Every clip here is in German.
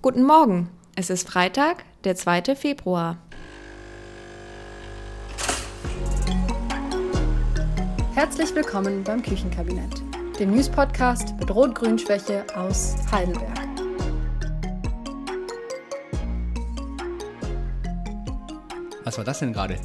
Guten Morgen. Es ist Freitag, der 2. Februar. Herzlich willkommen beim Küchenkabinett, dem News-Podcast mit Rot-Grün-Schwäche aus Heidelberg. Was war das denn gerade?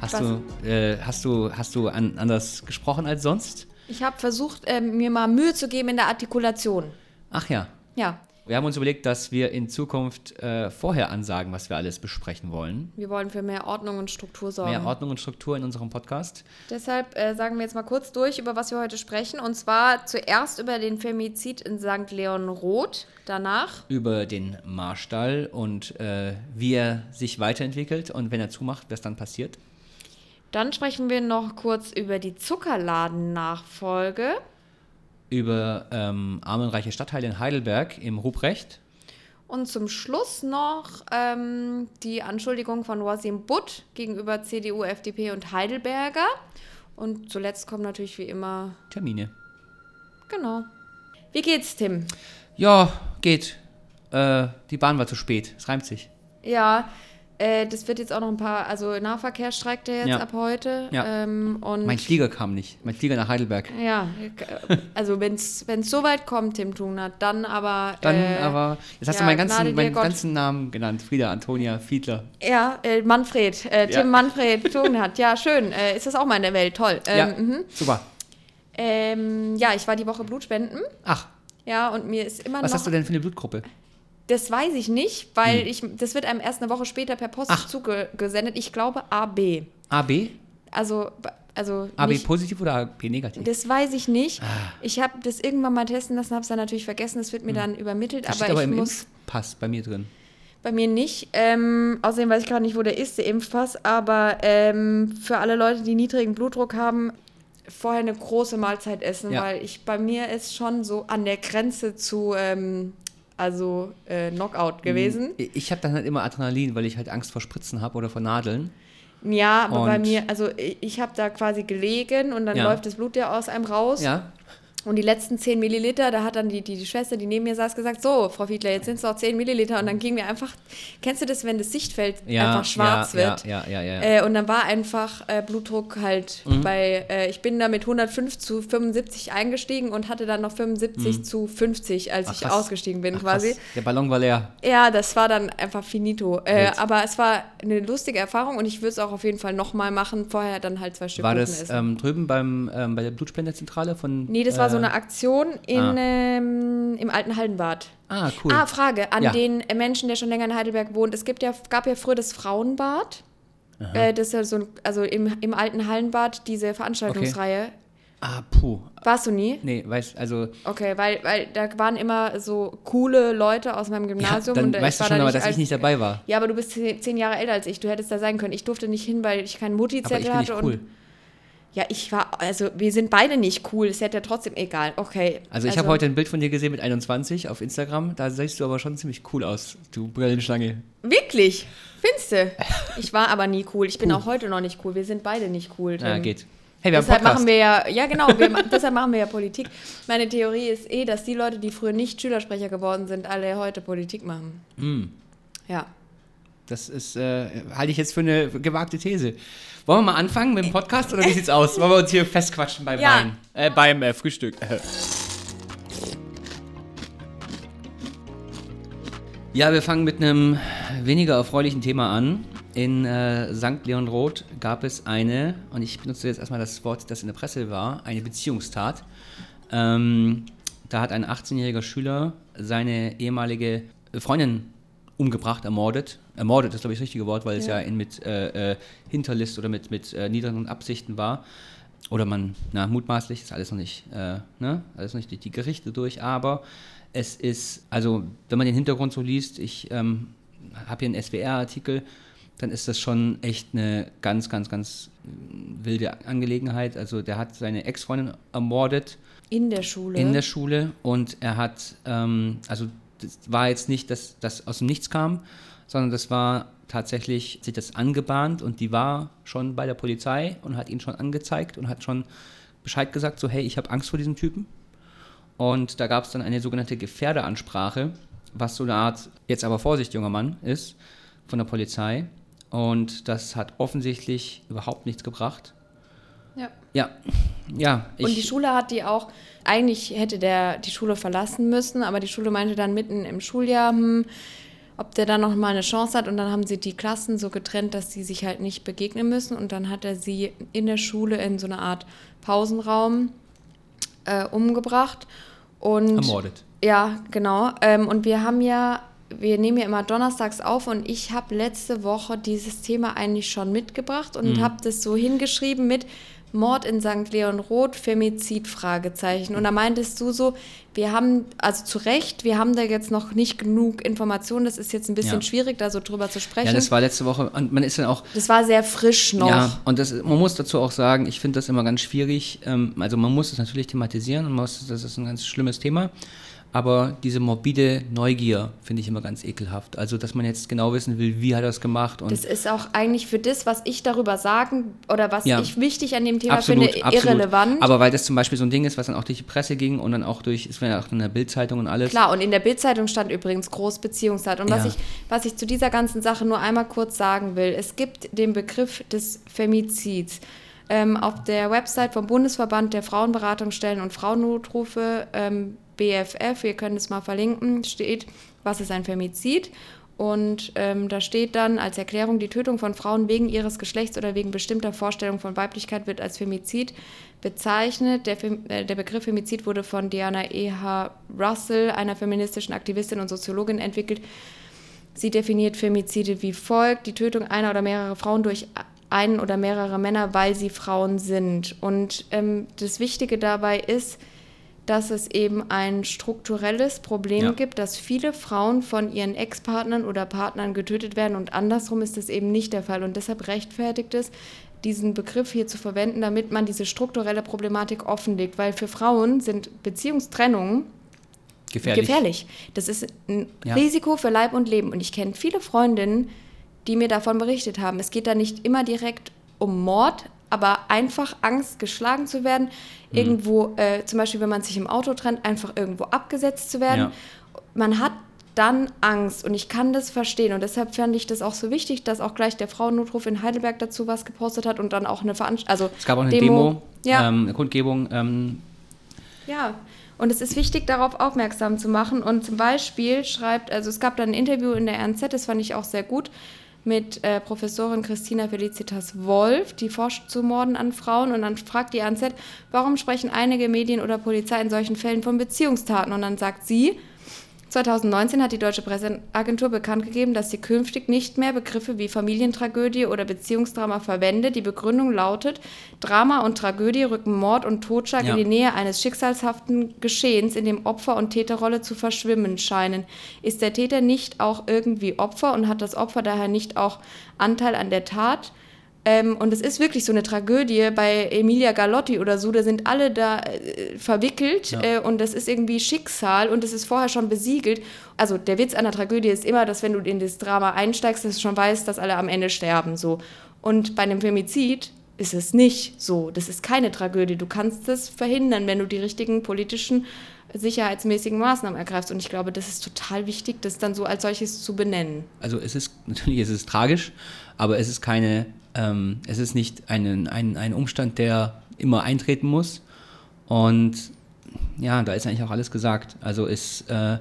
Hast Was? du, äh, hast du, hast du an, anders gesprochen als sonst? Ich habe versucht, ähm, mir mal Mühe zu geben in der Artikulation. Ach ja. Ja, Wir haben uns überlegt, dass wir in Zukunft äh, vorher ansagen, was wir alles besprechen wollen. wir wollen für mehr Ordnung und Struktur sorgen. Mehr Ordnung und Struktur in unserem Podcast. Deshalb äh, sagen wir jetzt mal kurz durch, über was wir heute sprechen. Und zwar zuerst über den Femizid in St. Leon Roth. Danach Über den Marstall und äh, wie er sich weiterentwickelt und wenn er zumacht, was dann passiert. Dann sprechen wir noch kurz über die Zuckerladen-Nachfolge. Über ähm, armenreiche Stadtteile in Heidelberg im Ruprecht. Und zum Schluss noch ähm, die Anschuldigung von Wasim Butt gegenüber CDU, FDP und Heidelberger. Und zuletzt kommen natürlich wie immer, Termine. genau. Wie geht's, Tim? Ja, geht. Äh, die Bahn war zu spät. Es reimt sich. Ja, äh, das wird jetzt auch noch ein paar, also Nahverkehr streikt er jetzt Ja. ab heute. Ja. Ähm, Mein Flieger kam nicht. Mein Flieger nach Heidelberg. ja, also wenn es so weit kommt, Tim Tunert, dann aber. Dann äh, aber, jetzt hast ja, du meinen ganzen, meinen Gott. ganzen Namen genannt. Frieda Antonia Fiedler. Ja, äh, Manfred, äh, Tim Ja. Manfred Tunert. Ja, schön. Äh, ist das auch mal in der Welt? Toll. Ähm, ja, mhm. super. ähm, ja, ich war die Woche Blutspenden. Ach, Ja, und mir ist immer was noch. hast du denn für eine Blutgruppe? Das weiß ich nicht, weil ich, das wird einem erst eine Woche später per Post Hm. Ach. zugesendet. Ich glaube AB. AB? Also, also AB nicht, positiv oder AB negativ? das weiß ich nicht. Ah. Ich habe das irgendwann mal testen lassen, habe es dann natürlich vergessen. Das wird mir dann übermittelt, Das aber, steht aber ich im muss Impfpass bei mir drin. bei mir nicht. Ähm, außerdem weiß ich gerade nicht, wo der ist, der Impfpass. Aber ähm, für alle Leute, die niedrigen Blutdruck haben, vorher eine große Mahlzeit essen, Ja. weil ich bei mir ist schon so an der Grenze zu ähm, also äh, Knockout gewesen. Ich, ich habe dann halt immer Adrenalin, weil ich halt Angst vor Spritzen habe oder vor Nadeln. Ja, aber bei Und- mir, also ich, ich habe da quasi gelegen und dann Ja. läuft das Blut ja aus einem raus. Ja. Und die letzten 10 Milliliter, da hat dann die, die, die Schwester, die neben mir saß, gesagt, so, Frau Fiedler, jetzt sind es noch 10 Milliliter. Und dann ging mir einfach, kennst du das, wenn das Sichtfeld Ja, einfach schwarz ja, wird? Ja, ja, ja. ja. Äh, und dann war einfach äh, Blutdruck halt Mhm. bei, äh, ich bin da mit 105 zu 75 eingestiegen und hatte dann noch 75 zu 50, als Mhm. Ach, ich ausgestiegen bin Ach, quasi. krass. Der Ballon war leer. Ja, das war dann einfach finito. Äh, aber es war eine lustige Erfahrung und ich würde es auch auf jeden Fall nochmal machen. Vorher dann halt zwei Stück War Kuchen das ähm, drüben beim, ähm, bei der Blutspenderzentrale von. nee, das war so äh, eine Aktion in, ah. ähm, im alten Hallenbad. Ah, cool. Ah, Frage an Ja. den äh, Menschen, der schon länger in Heidelberg wohnt. Es gibt ja, gab ja früher das Frauenbad. Äh, das ist ja so ein, also im, im alten Hallenbad diese Veranstaltungsreihe. ah, puh. Warst du nie? Nee, weiß, also. Okay, weil, weil da waren immer so coole Leute aus meinem Ja, Gymnasium. dann und äh, weißt du schon, aber dass alt- ich nicht dabei war. Ja, aber du bist zehn, Jahre älter als ich. Du hättest da sein können. Ich durfte nicht hin, weil ich keinen Mutti-Zettel hatte. cool. Und, ja, ich war, also wir sind beide nicht cool. Es hätte ja trotzdem egal. Okay. Also ich habe heute ein Bild von dir gesehen mit 21 auf Instagram. Da siehst du aber schon ziemlich cool aus, du Brillenschlange. Wirklich? Findest du? Ich war aber nie cool. Ich bin auch heute noch nicht cool. Wir sind beide nicht cool. Ja, Tim. geht. Hey, wir haben Deshalb machen wir ja, ja genau, wir, deshalb machen wir ja Politik. Meine Theorie ist eh, dass die Leute, die früher nicht Schülersprecher geworden sind, alle heute Politik machen. Mm. Ja. Das ist, äh, halte ich jetzt für eine gewagte These. Wollen wir mal anfangen mit dem Podcast oder wie sieht's aus? Wollen wir uns hier festquatschen beim Ja. Wein? Äh, beim äh, Frühstück. Ja, wir fangen mit einem weniger erfreulichen Thema an. In äh, St. Leon Roth gab es eine, und ich benutze jetzt erstmal das Wort, das in der Presse war, eine Beziehungstat. Ähm, da hat ein 18-jähriger Schüler seine ehemalige Freundin umgebracht, ermordet. Ermordet ist, glaube ich, das richtige Wort, weil es Ja. ja in, mit äh, äh, Hinterlist oder mit, mit äh, niedrigen Absichten war. Oder man, na, mutmaßlich, ist alles noch nicht, äh, ne, alles noch nicht durch die Gerichte durch, aber es ist, also, wenn man den Hintergrund so liest, ich ähm, habe hier einen SWR-Artikel, dann ist das schon echt eine ganz, ganz, ganz wilde Angelegenheit. Also, der hat seine Ex-Freundin ermordet In der Schule. in der Schule und er hat, ähm, also das war jetzt nicht, dass das aus dem Nichts kam, sondern das war tatsächlich, sich das angebahnt und die war schon bei der Polizei und hat ihn schon angezeigt und hat schon Bescheid gesagt, so hey, ich habe Angst vor diesem Typen. Und da gab es dann eine sogenannte Gefährderansprache was so eine Art, jetzt aber Vorsicht, junger Mann, ist von der Polizei. Und das hat offensichtlich überhaupt nichts gebracht. Ja. Ja, ja. Und die Schule hat die auch, eigentlich hätte der die Schule verlassen müssen, aber die Schule meinte dann mitten im Schuljahr, hm, ob der dann noch mal eine Chance hat. Und dann haben sie die Klassen so getrennt, dass sie sich halt nicht begegnen müssen. Und dann hat er sie in der Schule in so eine Art Pausenraum äh, umgebracht. Und, Ermordet. Ja, genau. Ähm, und wir haben ja, wir nehmen ja immer donnerstags auf und ich habe letzte Woche dieses Thema eigentlich schon mitgebracht und Mhm. habe das so hingeschrieben mit Mord in St. Leon Roth, Femizid, Fragezeichen. Und da meintest du so, wir haben, also zu Recht, wir haben da jetzt noch nicht genug Informationen, das ist jetzt ein bisschen Ja. schwierig, da so drüber zu sprechen. Ja, das war letzte Woche. Und man ist dann auch. das war sehr frisch noch. Ja, und das, man muss dazu auch sagen, ich finde das immer ganz schwierig. Ähm, also man muss es natürlich thematisieren und man muss, das ist ein ganz schlimmes Thema. Aber diese morbide Neugier finde ich immer ganz ekelhaft. Also, dass man jetzt genau wissen will, wie hat er es gemacht und Das ist auch eigentlich für das, was ich darüber sagen oder was Ja. ich wichtig an dem Thema absolut, finde, absolut. irrelevant. Aber weil das zum Beispiel so ein Ding ist, was dann auch durch die Presse ging und dann auch durch, es war ja auch in der Bildzeitung und alles. Klar, und in der Bildzeitung stand übrigens groß Beziehungstat. Und was, Ja. ich, was ich zu dieser ganzen Sache nur einmal kurz sagen will, es gibt den Begriff des Femizids. Ähm, auf der Website vom Bundesverband der Frauenberatungsstellen und Frauennotrufe, ähm, BFF, wir können es mal verlinken, steht, was ist ein Femizid? Und ähm, da steht dann als Erklärung, die Tötung von Frauen wegen ihres Geschlechts oder wegen bestimmter Vorstellungen von Weiblichkeit wird als Femizid bezeichnet. Der, Fem äh, der Begriff Femizid wurde von Diana E.H. Russell, einer feministischen Aktivistin und Soziologin, entwickelt. Sie definiert Femizide wie folgt: die Tötung einer oder mehrerer Frauen durch einen oder mehrere Männer, weil sie Frauen sind. Und ähm, das Wichtige dabei ist, dass es eben ein strukturelles Problem Ja. gibt, dass viele Frauen von ihren Ex-Partnern oder Partnern getötet werden und andersrum ist das eben nicht der Fall. Und deshalb rechtfertigt es, diesen Begriff hier zu verwenden, damit man diese strukturelle Problematik offenlegt. Weil für Frauen sind Beziehungstrennungen gefährlich. gefährlich. Das ist ein Ja. Risiko für Leib und Leben. Und ich kenne viele Freundinnen, die mir davon berichtet haben. Es geht da nicht immer direkt um Mord, aber einfach Angst, geschlagen zu werden. Mhm. Irgendwo, äh, zum Beispiel, wenn man sich im Auto trennt, einfach irgendwo abgesetzt zu werden. Ja. Man hat dann Angst und ich kann das verstehen. Und deshalb fand ich das auch so wichtig, dass auch gleich der Frauennotruf in Heidelberg dazu was gepostet hat und dann auch eine Veranstaltung. Also Es gab auch eine Demo, Ja. ähm, eine Kundgebung. Ähm, Ja, und es ist wichtig, darauf aufmerksam zu machen. Und zum Beispiel schreibt, also es gab dann ein Interview in der RNZ, das fand ich auch sehr gut, mit äh, Professorin Christina Felicitas Wolf, die forscht zu Morden an Frauen. Und dann fragt die RNZ, warum sprechen einige Medien oder Polizei in solchen Fällen von Beziehungstaten? Und dann sagt sie, 2019 hat die Deutsche Presseagentur bekannt gegeben, dass sie künftig nicht mehr Begriffe wie Familientragödie oder Beziehungsdrama verwendet. Die Begründung lautet, Drama und Tragödie rücken Mord und Totschlag Ja. in die Nähe eines schicksalshaften Geschehens, in dem Opfer und Täterrolle zu verschwimmen scheinen. Ist der Täter nicht auch irgendwie Opfer und hat das Opfer daher nicht auch Anteil an der Tat? Ähm, und es ist wirklich so eine Tragödie bei Emilia Galotti oder so, da sind alle da äh, verwickelt Ja. äh, und das ist irgendwie Schicksal und es ist vorher schon besiegelt. Also der Witz einer Tragödie ist immer, dass wenn du in das Drama einsteigst, dass du schon weißt, dass alle am Ende sterben. So. Und bei einem Femizid ist es nicht so. Das ist keine Tragödie. Du kannst es verhindern, wenn du die richtigen politischen, sicherheitsmäßigen Maßnahmen ergreifst. Und ich glaube, das ist total wichtig, das dann so als solches zu benennen. also es ist, natürlich ist es tragisch, aber es ist keine, ähm, es ist nicht ein, ein, ein Umstand, der immer eintreten muss. Und ja, da ist eigentlich auch alles gesagt. Also es, äh,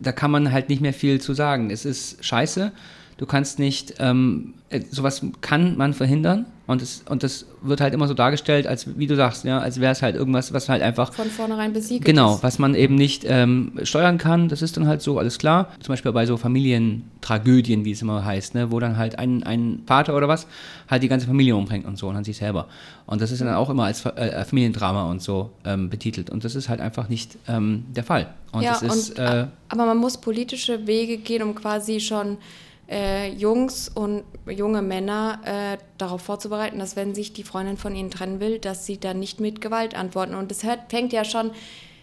da kann man halt nicht mehr viel zu sagen. Es ist scheiße. Du kannst nicht, ähm, äh, sowas kann man verhindern und es, und das wird halt immer so dargestellt, als wie du sagst, ja, als wäre es halt irgendwas, was halt einfach Von vornherein besiegelt Genau, ist. was man eben nicht ähm, steuern kann, das ist dann halt so, alles klar. Zum Beispiel bei so Familientragödien, wie es immer heißt, ne, wo dann halt ein, ein Vater oder was halt die ganze Familie umbringt und so und dann sich selber. Und das ist dann auch immer als Fa- äh, Familiendrama und so ähm, betitelt. Und das ist halt einfach nicht ähm, der Fall. Und ja, das ist, und, äh, aber man muss politische Wege gehen, um quasi schon äh, Jungs und junge Männer äh, darauf vorzubereiten, dass wenn sich die Freundin von ihnen trennen will, dass sie dann nicht mit Gewalt antworten. Und hört, fängt ja schon,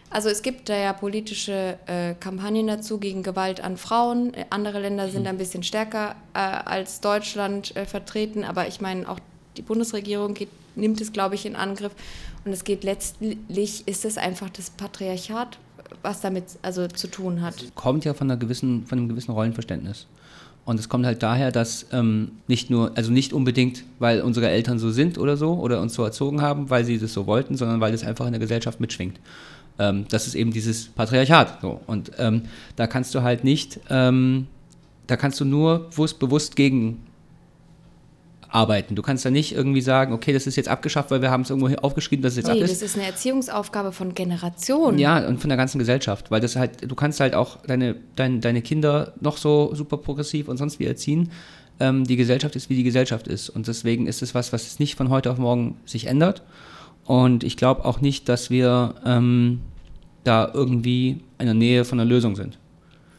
also es gibt da ja politische äh, Kampagnen dazu gegen Gewalt an Frauen. Andere Länder sind ein bisschen stärker äh, als Deutschland äh, vertreten, aber ich meine auch die Bundesregierung geht, nimmt es, glaube ich, in Angriff. Und es geht letztlich, ist es einfach das Patriarchat, was damit also zu tun hat. kommt ja von einer gewissen, von einem gewissen Rollenverständnis. Und es kommt halt daher, dass ähm, nicht nur, also nicht unbedingt, weil unsere Eltern so sind oder so oder uns so erzogen haben, weil sie das so wollten, sondern weil das einfach in der Gesellschaft mitschwingt. Ähm, das ist eben dieses Patriarchat. So. Und ähm, da kannst du halt nicht, ähm, da kannst du nur bewusst, bewusst gegen arbeiten. Du kannst da nicht irgendwie sagen, okay, das ist jetzt abgeschafft, weil wir haben es irgendwo hier aufgeschrieben, dass es jetzt Nee, ab das ist. ist eine Erziehungsaufgabe von Generationen. Ja, und von der ganzen Gesellschaft, weil das halt, du kannst halt auch deine, dein, deine Kinder noch so super progressiv und sonst wie erziehen. Ähm, die Gesellschaft ist, wie die Gesellschaft ist. Und deswegen ist es was, was nicht von heute auf morgen sich ändert. Und ich glaube auch nicht, dass wir ähm, da irgendwie in der Nähe von einer Lösung sind.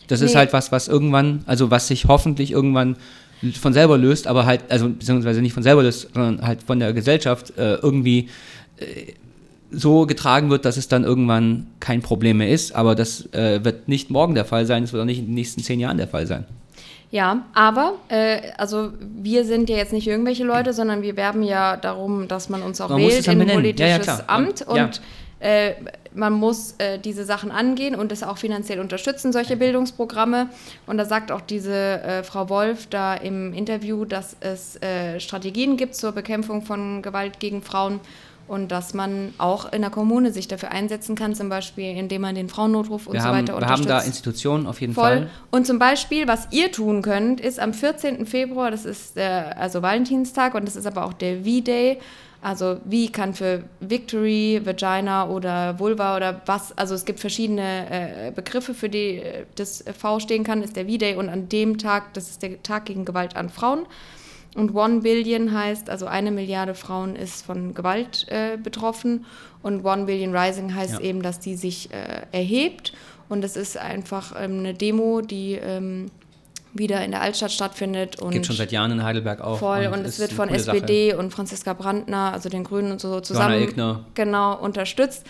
Das ist Nee. halt was, was irgendwann, also was sich hoffentlich irgendwann von selber löst, aber halt, also beziehungsweise nicht von selber löst, sondern halt von der Gesellschaft äh, irgendwie äh, so getragen wird, dass es dann irgendwann kein Problem mehr ist. Aber das äh, wird nicht morgen der Fall sein, es wird auch nicht in den nächsten zehn Jahren der Fall sein. Ja, aber äh, also wir sind ja jetzt nicht irgendwelche Leute, sondern wir werben ja darum, dass man uns auch Man wählt in ein benennen. Ja, ja, politisches. Amt Man- ja. und äh, man muss äh, diese Sachen angehen und es auch finanziell unterstützen, solche Bildungsprogramme. Und da sagt auch diese äh, Frau Wolf da im Interview, dass es äh, Strategien gibt zur Bekämpfung von Gewalt gegen Frauen und dass man auch in der Kommune sich dafür einsetzen kann, zum Beispiel indem man den Frauennotruf und Wir, so haben, weiter wir haben unterstützt. da Institutionen auf jeden Voll. Fall. Und zum Beispiel, was ihr tun könnt, ist am 14. Februar, das ist der, also Valentinstag und das ist aber auch der V-Day. Also V kann für Victory, Vagina oder Vulva oder was, also es gibt verschiedene äh, Begriffe, für die äh, das V stehen kann, ist der V-Day und an dem Tag, das ist der Tag gegen Gewalt an Frauen. Und One Billion heißt, also eine Milliarde Frauen ist von Gewalt äh, betroffen. Und One Billion Rising heißt Ja. eben, dass die sich äh, erhebt. Und es ist einfach ähm, eine Demo, die ähm, wieder in der Altstadt stattfindet. Und Gibt schon seit Jahren in Heidelberg auch. voll. Und, ist es wird von coole Sache. SPD und Franziska Brandner, also den Grünen und so zusammen genau unterstützt.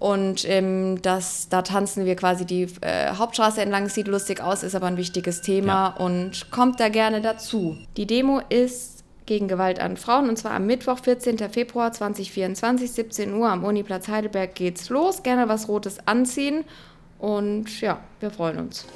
Und ähm, das, da tanzen wir quasi die äh, Hauptstraße entlang. Sieht lustig aus, ist aber ein wichtiges Thema und kommt da gerne dazu. Die Demo ist gegen Gewalt an Frauen und zwar am Mittwoch, 14. Februar 2024, 17 Uhr am Uniplatz Heidelberg geht's los. Gerne was Rotes anziehen und ja, wir freuen uns.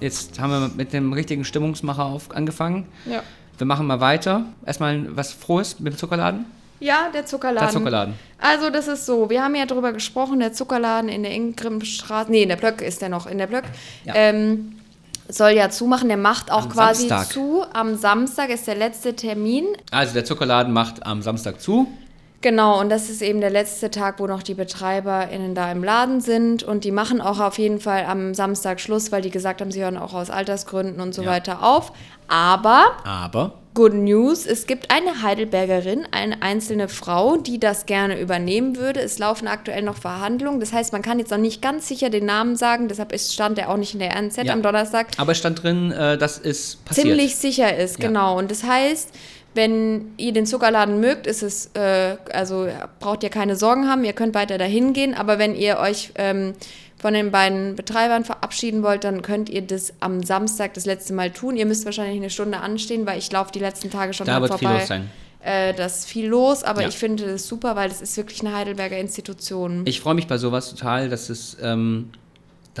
Jetzt haben wir mit dem richtigen Stimmungsmacher auf, angefangen. Ja. Wir machen mal weiter. Erstmal was Frohes mit dem Zuckerladen. Ja, der Zuckerladen. Der Zuckerladen. Also das ist so, wir haben ja darüber gesprochen, der Zuckerladen in der Ingrimstraße, nee, in der Blöck ist der noch, in der Blöck, Ja. ähm, soll ja zumachen, der macht auch Am quasi Samstag. zu. Am Samstag ist der letzte Termin. Also der Zuckerladen macht am Samstag zu. Genau, und das ist eben der letzte Tag, wo noch die BetreiberInnen da im Laden sind. Und die machen auch auf jeden Fall am Samstag Schluss, weil die gesagt haben, sie hören auch aus Altersgründen und so Ja. weiter auf. Aber Aber Good News, es gibt eine Heidelbergerin, eine einzelne Frau, die das gerne übernehmen würde. Es laufen aktuell noch Verhandlungen. Das heißt, man kann jetzt noch nicht ganz sicher den Namen sagen, deshalb ist, stand er auch nicht in der RNZ Ja. am Donnerstag. Aber es stand drin, äh, das ist passiert. Ziemlich sicher ist, Ja. genau. Und das heißt, wenn ihr den Zuckerladen mögt, ist es, äh, also braucht ihr keine Sorgen haben, ihr könnt weiter dahin gehen. Aber wenn ihr euch ähm, von den beiden Betreibern verabschieden wollt, dann könnt ihr das am Samstag das letzte Mal tun. Ihr müsst wahrscheinlich eine Stunde anstehen, weil ich laufe die letzten Tage schon Da wird viel vorbei. los sein. Äh, das ist viel los, aber Ja. ich finde das super, weil das ist wirklich eine Heidelberger Institution. Ich freue mich bei sowas total, dass es, ähm,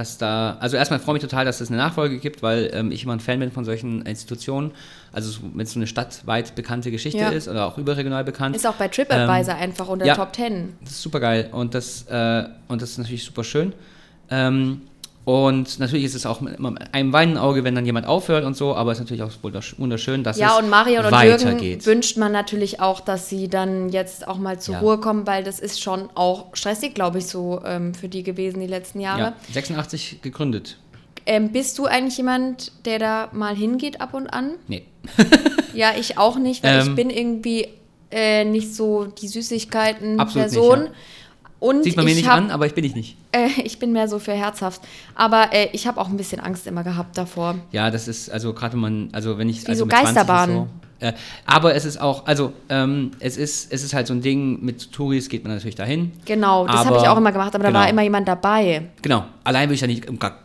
dass da, also erstmal freue ich mich total, dass es eine Nachfolge gibt, weil ähm, ich immer ein Fan bin von solchen Institutionen. Also so- wenn es so eine stadtweit bekannte Geschichte Ja. ist oder auch überregional bekannt. ist auch bei TripAdvisor einfach unter Ähm, ja. Top 10. Das ist super geil und das, äh, und das ist natürlich super schön. Ähm, und natürlich ist es auch mit immer einem weinenden Auge, wenn dann jemand aufhört und so, aber es ist natürlich auch wundersch- wunderschön, dass Ja, es und Marion und. Jürgen wünscht man natürlich auch, dass sie dann jetzt auch mal zur Ja. Ruhe kommen, weil das ist schon auch stressig, glaube ich, so ähm, für die gewesen die letzten Jahre. ja, 86 gegründet. Ähm, bist du eigentlich jemand, der da mal hingeht ab und an? Nee. Ja, ich auch nicht, weil ich Ähm. bin irgendwie äh, nicht so die Absolut Süßigkeiten-Person. nicht, Und Sieht man mir ich nicht hab, an, aber ich bin ich nicht. Äh, ich bin mehr so für herzhaft. Aber äh, ich habe auch ein bisschen Angst immer gehabt davor. Ja, das ist, also gerade wenn man, also wenn ich. Wie also so mit 20 ist Geisterbahnen. So, äh, aber es ist auch, also ähm, es, ist, es ist halt so ein Ding, mit Touris geht man natürlich dahin. Genau, das habe ich auch immer gemacht, aber da genau. war immer jemand dabei. Genau, allein würde ich da nicht, um, gar-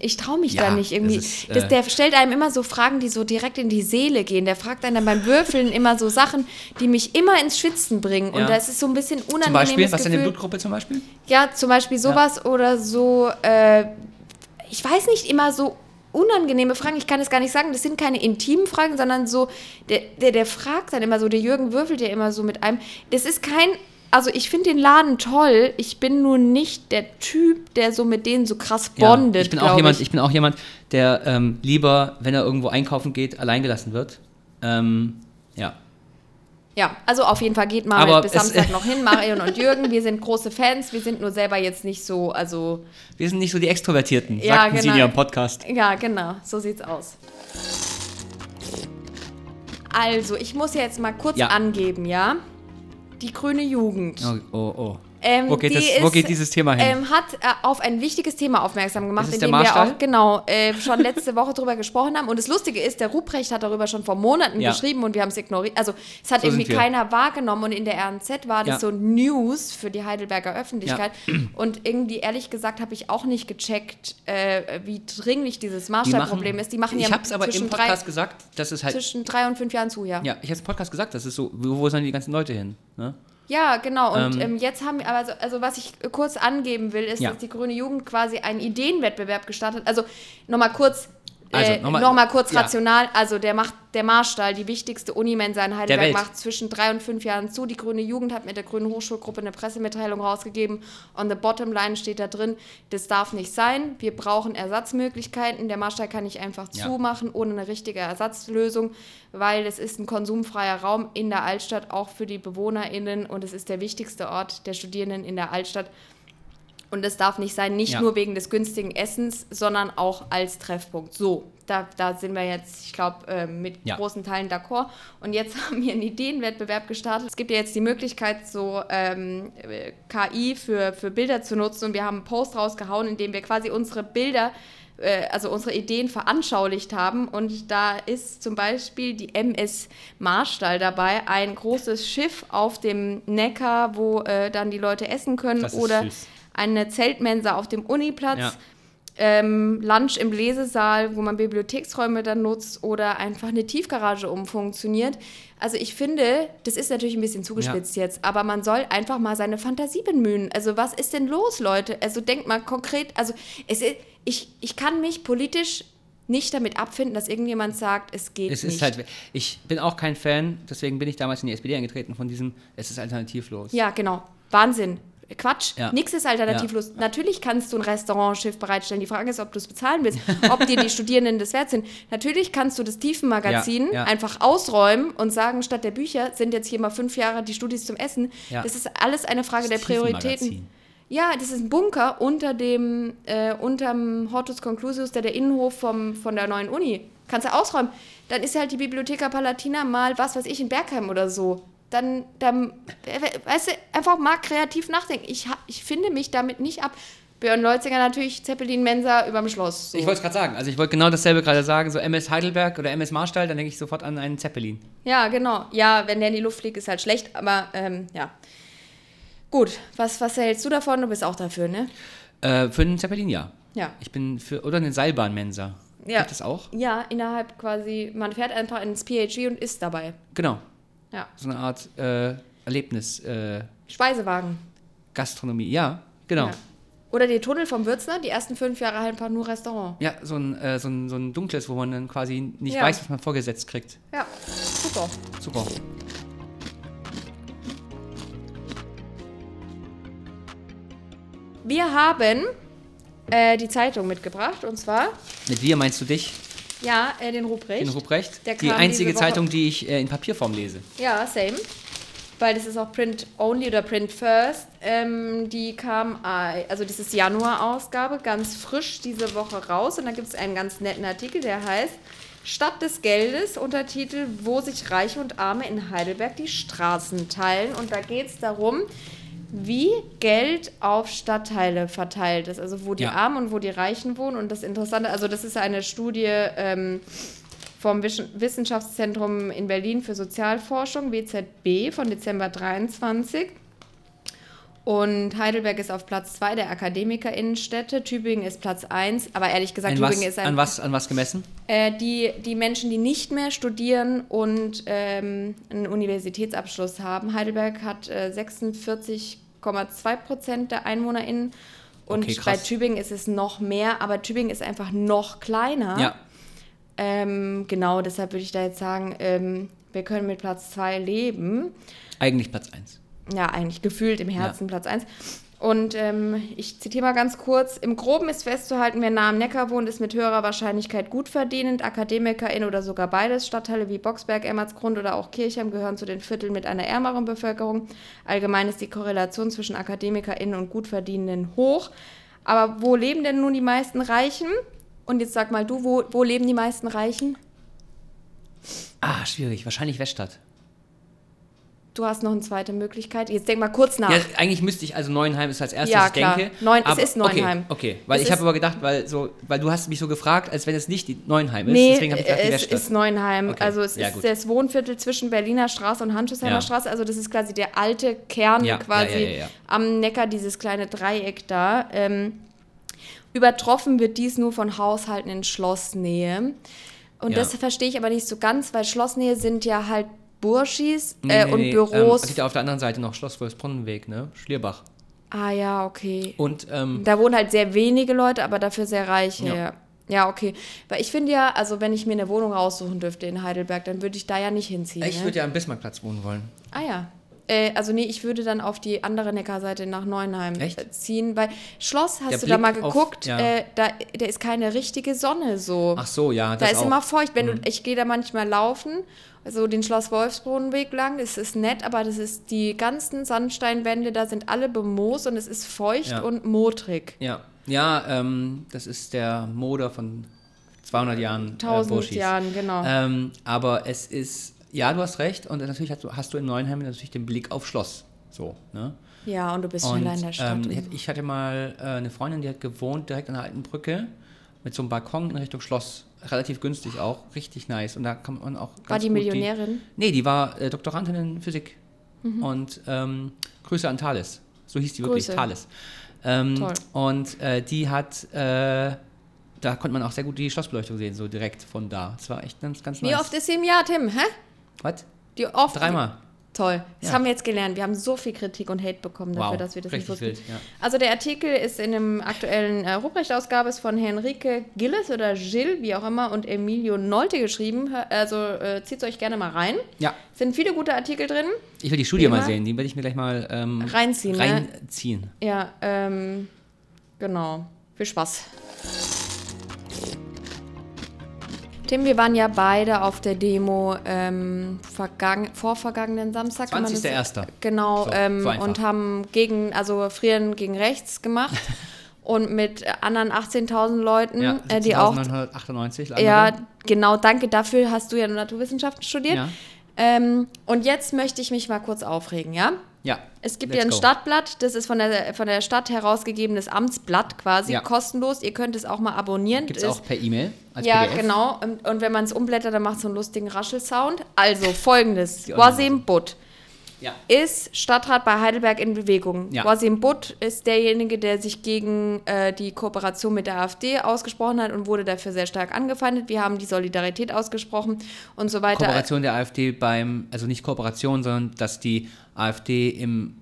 Ich traue mich Ja, da nicht irgendwie. ist, äh, das, der stellt einem immer so Fragen, die so direkt in die Seele gehen. Der fragt einen dann beim Würfeln immer so Sachen, die mich immer ins Schwitzen bringen. Und Ja. das ist so ein bisschen unangenehmes Zum Beispiel, was ist Gefühl. deine Blutgruppe zum Beispiel? Ja, zum Beispiel sowas oder so, äh, ich weiß nicht, immer so unangenehme Fragen, ich kann es gar nicht sagen, das sind keine intimen Fragen, sondern so, der, der, der fragt dann immer so, der Jürgen würfelt ja immer so mit einem, das ist kein, also ich finde den Laden toll, ich bin nur nicht der Typ, der so mit denen so krass bondet, ich bin auch jemand, ich. ich bin auch jemand, der ähm, lieber, wenn er irgendwo einkaufen geht, allein gelassen wird. Ähm, ja. Ja, also auf jeden Fall geht Aber bis Samstag noch hin, Marion und Jürgen, wir sind große Fans, wir sind nur selber jetzt nicht so, also, Wir sind nicht so die Extrovertierten, Ja, sagten sie in genau. ihrem Podcast. ja, genau, so sieht's aus. Also, ich muss ja jetzt mal kurz Ja. angeben, ja? Die grüne Jugend. Oh, oh, oh. Ähm, wo, geht die das, wo ist, geht dieses Thema hin? Ähm, hat äh, auf ein wichtiges Thema aufmerksam gemacht, es in dem wir auch genau äh, schon letzte Woche drüber gesprochen haben. Und das Lustige ist, der Ruprecht hat darüber schon vor Monaten Ja. geschrieben und wir haben es ignoriert. Also es hat So irgendwie keiner wahrgenommen und in der RNZ war das Ja. so News für die Heidelberger Öffentlichkeit. Und irgendwie ehrlich gesagt habe ich auch nicht gecheckt, äh, wie dringlich dieses Die Marstallproblem ist. Die machen ich ja habe es aber im Podcast drei, gesagt, dass es halt. zwischen drei und fünf Jahren zu, ja. Ja, ich habe im Podcast gesagt, das ist so, wo, wo sollen die ganzen Leute hin? Ne? Ja, genau. Und Ähm, ähm, jetzt haben wir, also, also was ich kurz angeben will, ist, Ja. dass die Grüne Jugend quasi einen Ideenwettbewerb gestartet hat. Also nochmal kurz, Also, äh, nochmal- nochmal kurz ja. rational. Also der macht der Marstall, die wichtigste Unimensa in Heidelberg, macht zwischen drei und fünf Jahren zu. Die Grüne Jugend hat mit der Grünen Hochschulgruppe eine Pressemitteilung rausgegeben. On the bottom line steht da drin, das darf nicht sein. Wir brauchen Ersatzmöglichkeiten. Der Marstall kann nicht einfach Ja. zumachen ohne eine richtige Ersatzlösung, weil es ist ein konsumfreier Raum in der Altstadt, auch für die BewohnerInnen und es ist der wichtigste Ort der Studierenden in der Altstadt. Und es darf nicht sein, nicht Ja. nur wegen des günstigen Essens, sondern auch als Treffpunkt. So, da, da sind wir jetzt, ich glaube, äh, mit Ja. großen Teilen d'accord. Und jetzt haben wir einen Ideenwettbewerb gestartet. Es gibt ja jetzt die Möglichkeit, so ähm, äh, KI für, für Bilder zu nutzen. Und wir haben einen Post rausgehauen, in dem wir quasi unsere Bilder äh, also unsere Ideen veranschaulicht haben. Und da ist zum Beispiel die MS Marstall dabei, ein großes Schiff auf dem Neckar, wo äh, dann die Leute essen können. Das ist Oder süß. Eine Zeltmensa auf dem Uniplatz. Ja. Ähm, Lunch im Lesesaal, wo man Bibliotheksräume dann nutzt oder einfach eine Tiefgarage umfunktioniert. Also ich finde, das ist natürlich ein bisschen zugespitzt jetzt, aber man soll einfach mal seine Fantasie bemühen. Also was ist denn los, Leute? Also denkt mal konkret, also es ist, ich, ich kann mich politisch nicht damit abfinden, dass irgendjemand sagt, es geht Es nicht. ist halt, ich bin auch kein Fan, deswegen bin ich damals in die SPD eingetreten von diesem, es ist alternativlos. Ja, genau. Wahnsinn. Quatsch. Ja. Nichts ist alternativlos. Natürlich kannst du ein Restaurantschiff bereitstellen. Die Frage ist, ob du es bezahlen willst, ob dir die Studierenden das wert sind. Natürlich kannst du das Tiefenmagazin Ja, ja. einfach ausräumen und sagen, statt der Bücher sind jetzt hier mal fünf Jahre die Studis zum Essen. Ja. Das ist alles eine Frage der Das Prioritäten. Tiefenmagazin. Ja, das ist ein Bunker unter dem, äh, unterm Hortus Conclusius, der der Innenhof vom, von der neuen Uni. Kannst du ausräumen. Dann ist halt die Bibliotheca Palatina mal, was weiß ich, in Bergheim oder so. Dann, dann weißt du, einfach mal kreativ nachdenken. Ich, ich finde mich damit nicht ab. Björn Leutzinger natürlich, Zeppelin Mensa überm Schloss. So. Ich wollte es gerade sagen, also ich wollte genau dasselbe gerade sagen, so MS Heidelberg oder MS Marstall, dann denke ich sofort an einen Zeppelin. Ja, genau. Ja, wenn der in die Luft fliegt, ist halt schlecht, aber ähm, ja. Gut, was, was hältst du davon? Du bist auch dafür, ne? Äh, für einen Zeppelin ja. Ja. Ich bin für, oder eine Seilbahnmensa. Ja. Gibt es auch? Ja, innerhalb quasi, man fährt einfach ins PHG und isst dabei. Genau, Ja. so eine Art äh, Erlebnis, äh, Speisewagen. Gastronomie, ja, genau. Ja. Oder die Tunnel vom Würzner, die ersten fünf Jahre halt einfach nur Restaurant. Ja, so ein, äh, so, ein, so ein dunkles, wo man dann quasi nicht Ja. weiß, was man vorgesetzt kriegt. Ja, super. Super. Wir haben äh, die Zeitung mitgebracht und zwar, Mit wir meinst du dich, ja, äh, den Ruprecht. den Ruprecht? Der Die einzige Zeitung, die ich äh, in Papierform lese. Ja, same. Weil das ist auch Print Only oder Print First. Ähm, die kam, äh, also das ist Januar-Ausgabe, ganz frisch diese Woche raus. Und da gibt es einen ganz netten Artikel, der heißt Stadt des Geldes, Untertitel, wo sich Reiche und Arme in Heidelberg die Straßen teilen. Und da geht es darum, wie Geld auf Stadtteile verteilt ist. Also wo die Ja. Armen und wo die Reichen wohnen. Und das Interessante, also das ist eine Studie... Ähm, vom Wissenschaftszentrum in Berlin für Sozialforschung, WZB, von Dezember 23. Und Heidelberg ist auf Platz 2 der AkademikerInnenstädte. Tübingen ist Platz 1. Aber ehrlich gesagt, An Tübingen was, ist ein an, was, an was gemessen? äh, die, die Menschen, die nicht mehr studieren und ähm, einen Universitätsabschluss haben. Heidelberg hat äh, 46,2 Prozent der EinwohnerInnen und Okay, bei. Tübingen ist es noch mehr, aber Tübingen ist einfach noch kleiner. Ja. Ähm, genau, deshalb würde ich da jetzt sagen, ähm, wir können mit Platz 2 leben. Eigentlich Platz 1. Ja, eigentlich gefühlt im Herzen Platz 1. Und ähm, ich zitiere mal ganz kurz. Im Groben ist festzuhalten, wer nah am Neckar wohnt, ist mit höherer Wahrscheinlichkeit gut verdienend. AkademikerInnen oder sogar beides. Stadtteile wie Boxberg, Emmertsgrund oder auch Kirchheim gehören zu den Vierteln mit einer ärmeren Bevölkerung. Allgemein ist die Korrelation zwischen AkademikerInnen und Gutverdienenden hoch. Aber wo leben denn nun die meisten Reichen? Und jetzt sag mal du, wo, wo leben die meisten Reichen? Ah, schwierig. Wahrscheinlich Weststadt. Du hast noch eine zweite Möglichkeit. Jetzt denk mal kurz nach. Ja, eigentlich müsste ich, also Neuenheim ist als erstes, Ja, ich klar. denke. Neun- es aber, ist Neuenheim. Okay, okay. weil Es ich habe aber gedacht, weil, so, weil du hast mich so gefragt, als wenn es nicht die Neuenheim ist. Nee, deswegen habe ich gedacht, es ist Neuenheim. Okay, Also es ja, ist gut. das Wohnviertel zwischen Berliner Straße und Hanschesheimer Ja. Straße. Also das ist quasi der alte Kern quasi am Neckar, dieses kleine Dreieck da. Ähm, übertroffen wird dies nur von Haushalten in Schlossnähe. Und das verstehe ich aber nicht so ganz, weil Schlossnähe sind ja halt Burschis Nee, äh, nee, und nee, Büros. Ähm, es gibt ja auf der anderen Seite noch Schloss Wolfsbrunnenweg, ne? Schlierbach. ah ja, okay. Und ähm, Da wohnen halt sehr wenige Leute, aber dafür sehr reiche. Ja. Ja, ja okay. Weil ich finde ja, also wenn ich mir eine Wohnung raussuchen dürfte in Heidelberg, dann würde ich da ja nicht hinziehen. ich ne? würde ja am Bismarckplatz wohnen wollen. Ah ja. Äh, also nee, ich würde dann auf die andere Neckarseite nach Neuenheim Echt? äh, ziehen, weil Schloss, hast Der du da mal Blick auf- geguckt, ja. äh, da, da ist keine richtige Sonne so. Ach so, ja. da ist auch. Mhm. immer feucht. Wenn du, ich gehe da manchmal laufen, also den Schloss Wolfsbrunnenweg lang, es ist nett, aber das ist die ganzen Sandsteinwände, da sind alle bemoost und es ist feucht Ja. und modrig. Ja, ja ähm, das ist der Moder von 200 Jahren. Tausend äh, Burschis. Jahren, genau. Ähm, aber es ist, ja, du hast recht. Und natürlich hast du, hast du in Neuenheim natürlich den Blick auf Schloss. So, ne? ja, und du bist Und schneller in der Stadt. ähm, ich, hatte mal äh, eine Freundin, die hat gewohnt direkt an der alten Brücke mit so einem Balkon in Richtung Schloss. Relativ günstig auch, richtig nice. Und da kann man auch ganz War die Millionärin? nee, die war äh, Doktorandin in Physik. Und ähm, Grüße an Thales. So hieß die wirklich, Grüße. Thales. Ähm, Toll. Und äh, die hat, äh, da konnte man auch sehr gut die Schlossbeleuchtung sehen, so direkt von da. Das war echt ganz, ganz Wie nice. oft ist sie im Jahr, Tim? Hä? Was? Wie oft? Dreimal. Toll. Das Ja. haben wir jetzt gelernt. Wir haben so viel Kritik und Hate bekommen dafür, Wow, dass wir das richtig nicht wussten. wild, ja. Also der Artikel ist in dem aktuellen äh, Ruprecht-Ausgabe ist von Henrike Gilles oder Gilles, wie auch immer, und Emilio Nolte geschrieben. Also äh, zieht euch gerne mal rein. Ja, Sind viele gute Artikel drin. ich will die Studie mal sehen. Die werde ich mir gleich mal ähm, Reinziehen, ne? reinziehen. Ja, ähm, genau. Viel Spaß. Tim, wir waren ja beide auf der Demo ähm, vergangen, vorvergangenen Samstag. kann man das- 20.01.. Genau, So, ähm, so und haben gegen, also Frieren gegen rechts gemacht und mit anderen 18.000 Leuten, Ja, äh, die auch 17.998. ja, genau, danke dafür hast du ja Naturwissenschaften studiert. Ja. Ähm, und jetzt möchte ich mich mal kurz aufregen, ja? Ja. Es gibt ja ein go. Stadtblatt, das ist von der, von der Stadt herausgegebenes Amtsblatt quasi, Ja. kostenlos. Ihr könnt es auch mal abonnieren. Gibt es auch per E-Mail als ja, PDF? genau. Und, und wenn man es umblättert, dann macht es so einen lustigen Raschelsound. Also folgendes: Wasim Butt Ja. ist Stadtrat bei Heidelberg in Bewegung. Ja. Wasim Butt ist derjenige, der sich gegen äh, die Kooperation mit der AfD ausgesprochen hat und wurde dafür sehr stark angefeindet. Wir haben die Solidarität ausgesprochen und so weiter. Kooperation der AfD beim, also nicht Kooperation, sondern dass die AfD im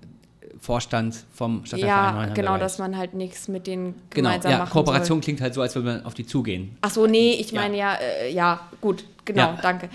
Vorstand vom Stadtteilverein ja, genau, dass man halt nichts mit denen Genau, gemeinsam ja, machen Kooperation soll. klingt halt so, als würde man auf die zugehen. Ach so, nee, ich Ja. meine ja, äh, ja, gut, genau, Ja. danke.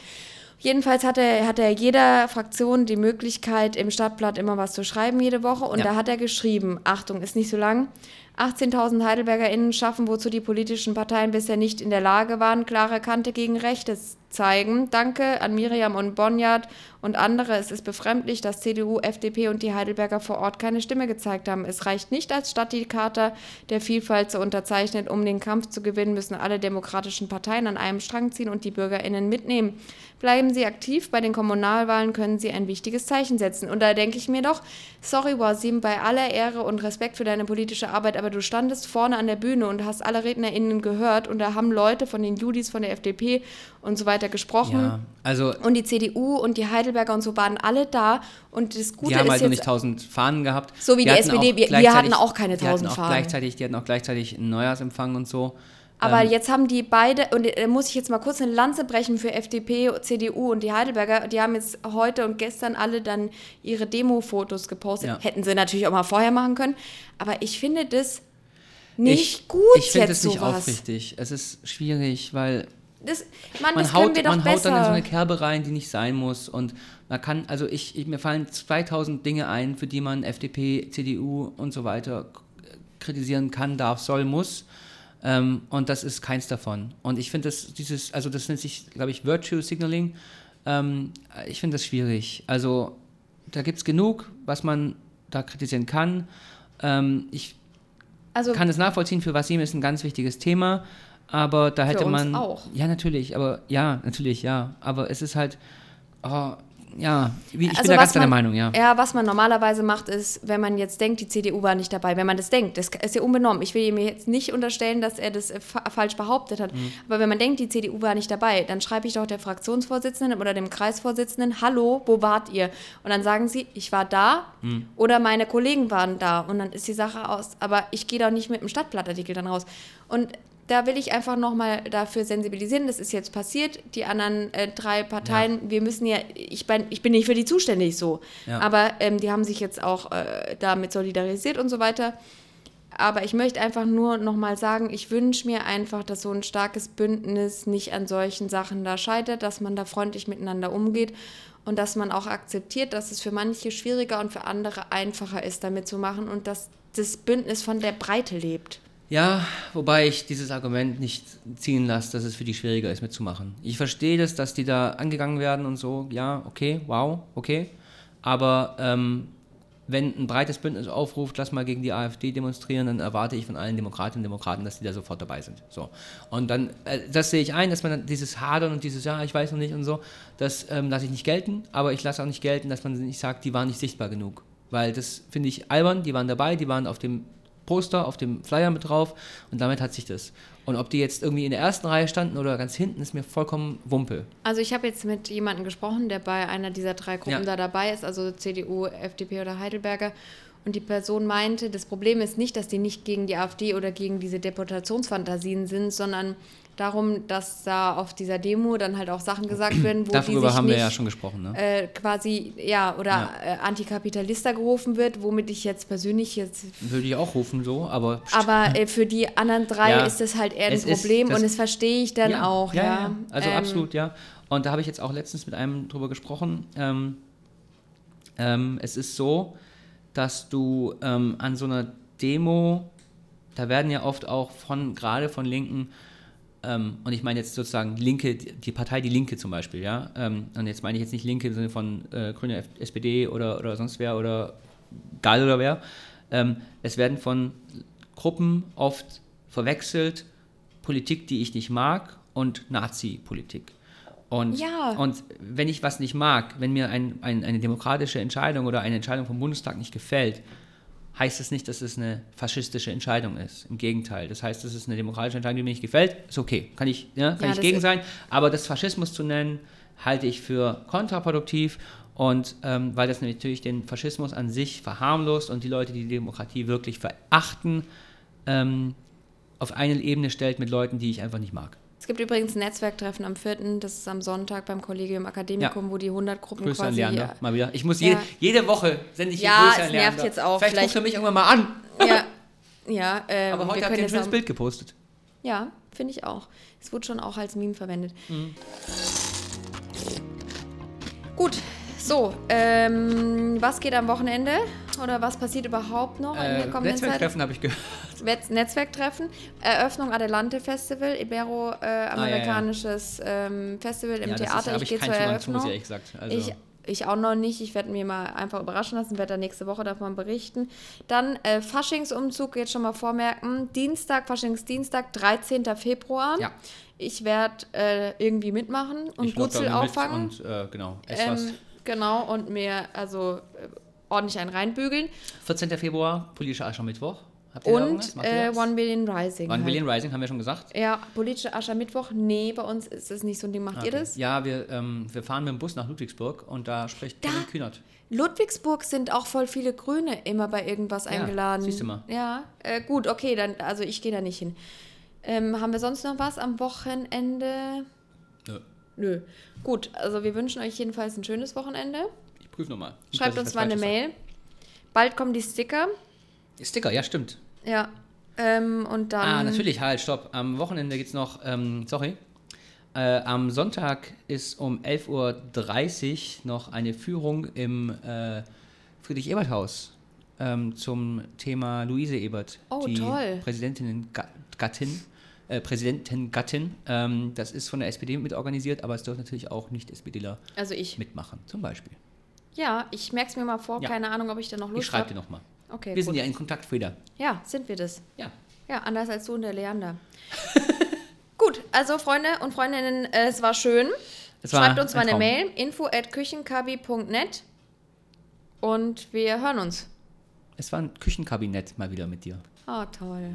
Jedenfalls hat er, hat er jeder Fraktion die Möglichkeit, im Stadtblatt immer was zu schreiben jede Woche. Und Ja. da hat er geschrieben, Achtung, ist nicht so lang, 18.000 HeidelbergerInnen schaffen, wozu die politischen Parteien bisher nicht in der Lage waren, klare Kante gegen Rechtes zeigen. Danke an Miriam und Bonjat und andere. Es ist befremdlich, dass CDU, FDP und die Heidelberger vor Ort keine Stimme gezeigt haben. Es reicht nicht als Stadt die Charta der Vielfalt zu unterzeichnen. Um den Kampf zu gewinnen, müssen alle demokratischen Parteien an einem Strang ziehen und die BürgerInnen mitnehmen. Bleiben Sie aktiv. Bei den Kommunalwahlen können Sie ein wichtiges Zeichen setzen. Und da denke ich mir doch, sorry Wasim, bei aller Ehre und Respekt für deine politische Arbeit, aber du standest vorne an der Bühne und hast alle RednerInnen gehört und da haben Leute von den Judis, von der FDP und so weiter gesprochen. Ja, also Und die CDU und die Heidelberger und so waren alle da. Und das Gute die haben ist halt noch jetzt nicht 1000 Fahnen gehabt. So wie die hatten SPD, wir- wir hatten auch keine die hatten 1000 auch Fahnen. Gleichzeitig, die hatten auch gleichzeitig einen Neujahrsempfang und so. Aber Ähm, jetzt haben die beide, und da muss ich jetzt mal kurz eine Lanze brechen für FDP, CDU und die Heidelberger, die haben jetzt heute und gestern alle dann ihre Demo-Fotos gepostet. Ja. Hätten sie natürlich auch mal vorher machen können. Aber ich finde das nicht ich, gut Ich finde das nicht aufrichtig. Es ist schwierig, weil Das, Mann, man das haut, wir doch man haut dann in so eine Kerbe rein, die nicht sein muss. Und man kann, also ich, ich mir fallen 2000 Dinge ein, für die man FDP, CDU und so weiter kritisieren kann, darf, soll, muss. Ähm, und das ist keins davon. Und ich finde das, dieses, also das nennt sich, glaube ich, Virtue Signaling. Ähm, ich finde das schwierig. Also da gibt es genug, was man da kritisieren kann. Ähm, ich also, kann es nachvollziehen, für Wasim ist ein ganz wichtiges Thema, aber da hätte man. auch. Ja, natürlich, aber ja, natürlich, ja. Aber es ist halt, oh, ja, wie, ich Also bin da ganz deiner Meinung, ja. Ja, was man normalerweise macht, ist, wenn man jetzt denkt, die CDU war nicht dabei, wenn man das denkt, das ist ja unbenommen. Ich will ihm jetzt nicht unterstellen, dass er das äh, fa falsch behauptet hat. Mhm. Aber wenn man denkt, die CDU war nicht dabei, dann schreibe ich doch der Fraktionsvorsitzenden oder dem Kreisvorsitzenden, hallo, wo wart ihr? Und dann sagen sie, ich war da Mhm. oder meine Kollegen waren da. Und dann ist die Sache aus. Aber ich gehe doch nicht mit einem Stadtblattartikel dann raus. Und da will ich einfach nochmal dafür sensibilisieren, das ist jetzt passiert. Die anderen äh, drei Parteien, wir müssen ja, ich bin, ich bin nicht für die zuständig so, Ja. aber ähm, die haben sich jetzt auch äh, damit solidarisiert und so weiter. Aber ich möchte einfach nur nochmal sagen, ich wünsche mir einfach, dass so ein starkes Bündnis nicht an solchen Sachen da scheitert, dass man da freundlich miteinander umgeht und dass man auch akzeptiert, dass es für manche schwieriger und für andere einfacher ist, damit zu machen und dass das Bündnis von der Breite lebt. Ja, wobei ich dieses Argument nicht ziehen lasse, dass es für die schwieriger ist mitzumachen. Ich verstehe das, dass die da angegangen werden und so, ja, okay, wow, okay. Aber ähm, wenn ein breites Bündnis aufruft, lass mal gegen die AfD demonstrieren, dann erwarte ich von allen Demokratinnen und Demokraten, dass die da sofort dabei sind. So. Und dann, äh, das sehe ich ein, dass man dieses Hadern und dieses, ja, ich weiß noch nicht und so, das ähm, lasse ich nicht gelten, aber ich lasse auch nicht gelten, dass man nicht sagt, die waren nicht sichtbar genug. Weil das finde ich albern, die waren dabei, die waren auf dem Poster, auf dem Flyer mit drauf und damit hat sich das. Und ob die jetzt irgendwie in der ersten Reihe standen oder ganz hinten, ist mir vollkommen Wumpe. Also ich habe jetzt mit jemandem gesprochen, der bei einer dieser drei Gruppen Ja. da dabei ist, also CDU, FDP oder Heidelberger. Und die Person meinte, das Problem ist nicht, dass die nicht gegen die AfD oder gegen diese Deportationsfantasien sind, sondern darum, dass da auf dieser Demo dann halt auch Sachen gesagt werden, wo die Darüber sich haben nicht, wir ja schon gesprochen. Ne? äh, quasi, ja, oder Ja. Äh, Antikapitalista gerufen wird, womit ich jetzt persönlich jetzt Würde ich auch rufen so, aber aber äh, für die anderen drei Ja. ist das halt eher ein Es ist- Problem das- und das verstehe ich dann ja, auch, ja. Also Ähm, absolut, ja. Und da habe ich jetzt auch letztens mit einem drüber gesprochen. Ähm, ähm, es ist so, dass du ähm, an so einer Demo, da werden ja oft auch von, gerade von Linken, ähm, und ich meine jetzt sozusagen Linke, die Partei Die Linke zum Beispiel, ja. Ähm, und jetzt meine ich jetzt nicht Linke im Sinne von äh, Grüne SPD oder, oder sonst wer oder Gal oder wer. Ähm, es werden von Gruppen oft verwechselt Politik, die ich nicht mag und Nazi-Politik. Und, Ja. und wenn ich was nicht mag, wenn mir ein, ein, eine demokratische Entscheidung oder eine Entscheidung vom Bundestag nicht gefällt, heißt das nicht, dass es eine faschistische Entscheidung ist. Im Gegenteil. Das heißt, es ist eine demokratische Entscheidung, die mir nicht gefällt. Ist okay. Kann ich, ja, kann Ja, ich gegen sein. Aber das Faschismus zu nennen, halte ich für kontraproduktiv. Und ähm, weil das natürlich den Faschismus an sich verharmlost und die Leute, die die Demokratie wirklich verachten, ähm, auf eine Ebene stellt mit Leuten, die ich einfach nicht mag. Es gibt übrigens ein Netzwerktreffen am 4., das ist am Sonntag beim Collegium Academicum, wo die 100 Gruppen Grüße an quasi... Leander, mal wieder. Ich muss Ja. jede, jede Woche sende ich hier Ja, Grüße an es nervt Leander. jetzt auch. Vielleicht, Vielleicht- ruft er mich irgendwann mal an. Ja, ja ähm, Aber heute habt ihr ein schönes Bild gepostet. Ja, finde ich auch. Es wurde schon auch als Meme verwendet. Mhm. Gut, so, ähm, was geht am Wochenende? Oder was passiert überhaupt noch in der Äh? Netzwerktreffen habe ich gehört. Netz- Netzwerktreffen, Eröffnung Adelante Festival, Ibero-amerikanisches ähm, Festival im Ah, Ja, ist- Theater. habe ich gehe zur zu, Eröffnung. ehrlich gesagt. Also, Ich, ich auch noch nicht. Ich werde mir mal einfach überraschen lassen, werde da nächste Woche davon berichten. Dann äh, Faschingsumzug, jetzt schon mal vormerken. Dienstag, Faschingsdienstag, 13. Februar. Ja. Ich werde äh, irgendwie mitmachen und ich Gutzel auffangen. Und äh, genau. Ähm, genau, und mir also äh, ordentlich einen reinbügeln. 14. Februar, politischer Aschermittwoch. Habt ihr Und ihr äh? One Billion Rising. One halt. Billion Rising haben wir schon gesagt. Ja, politische Aschermittwoch. Nee, bei uns ist das nicht so ein Ding. Macht ihr Okay. das? Ja, wir, ähm, wir fahren mit dem Bus nach Ludwigsburg und da spricht Da- Kevin Kühnert. Ludwigsburg sind auch voll viele Grüne immer bei irgendwas Ja, eingeladen. siehst du mal. Ja, äh, gut, okay, dann, also ich gehe da nicht hin. Ähm, haben wir sonst noch was am Wochenende? Nö. Gut, also wir wünschen euch jedenfalls ein schönes Wochenende. Ich prüfe nochmal. Schreibt uns mal eine Mail. Bald kommen die Sticker. sag. Sticker, ja, stimmt. Ja. Ähm, und dann. Ah, natürlich, halt, stopp. Am Wochenende gibt es noch, ähm, sorry. Äh, am Sonntag ist um 11.30 Uhr noch eine Führung im äh, Friedrich-Ebert-Haus ähm, zum Thema Luise Ebert, Oh, die toll. Präsidentinnen-Gattin. Äh, Präsidentengattin. Ähm, das ist von der SPD mit organisiert, aber es dürfen natürlich auch Nicht-SPDler Also mitmachen, zum Beispiel. Ja, ich merke es mir mal vor. Ja. Keine Ahnung, ob ich da noch Lust Ich schreibe habe. dir nochmal. Okay, Wir sind gut. ja in Kontakt, Frieda. Ja, sind wir das. Ja. Ja, anders als du und der Leander. Gut, also Freunde und Freundinnen, äh, es war schön. Es war Schreibt uns mal ein eine Traum. Mail, info at küchenkabi.net und wir hören uns. Es war ein Küchenkabinett mal wieder mit dir. Oh, toll.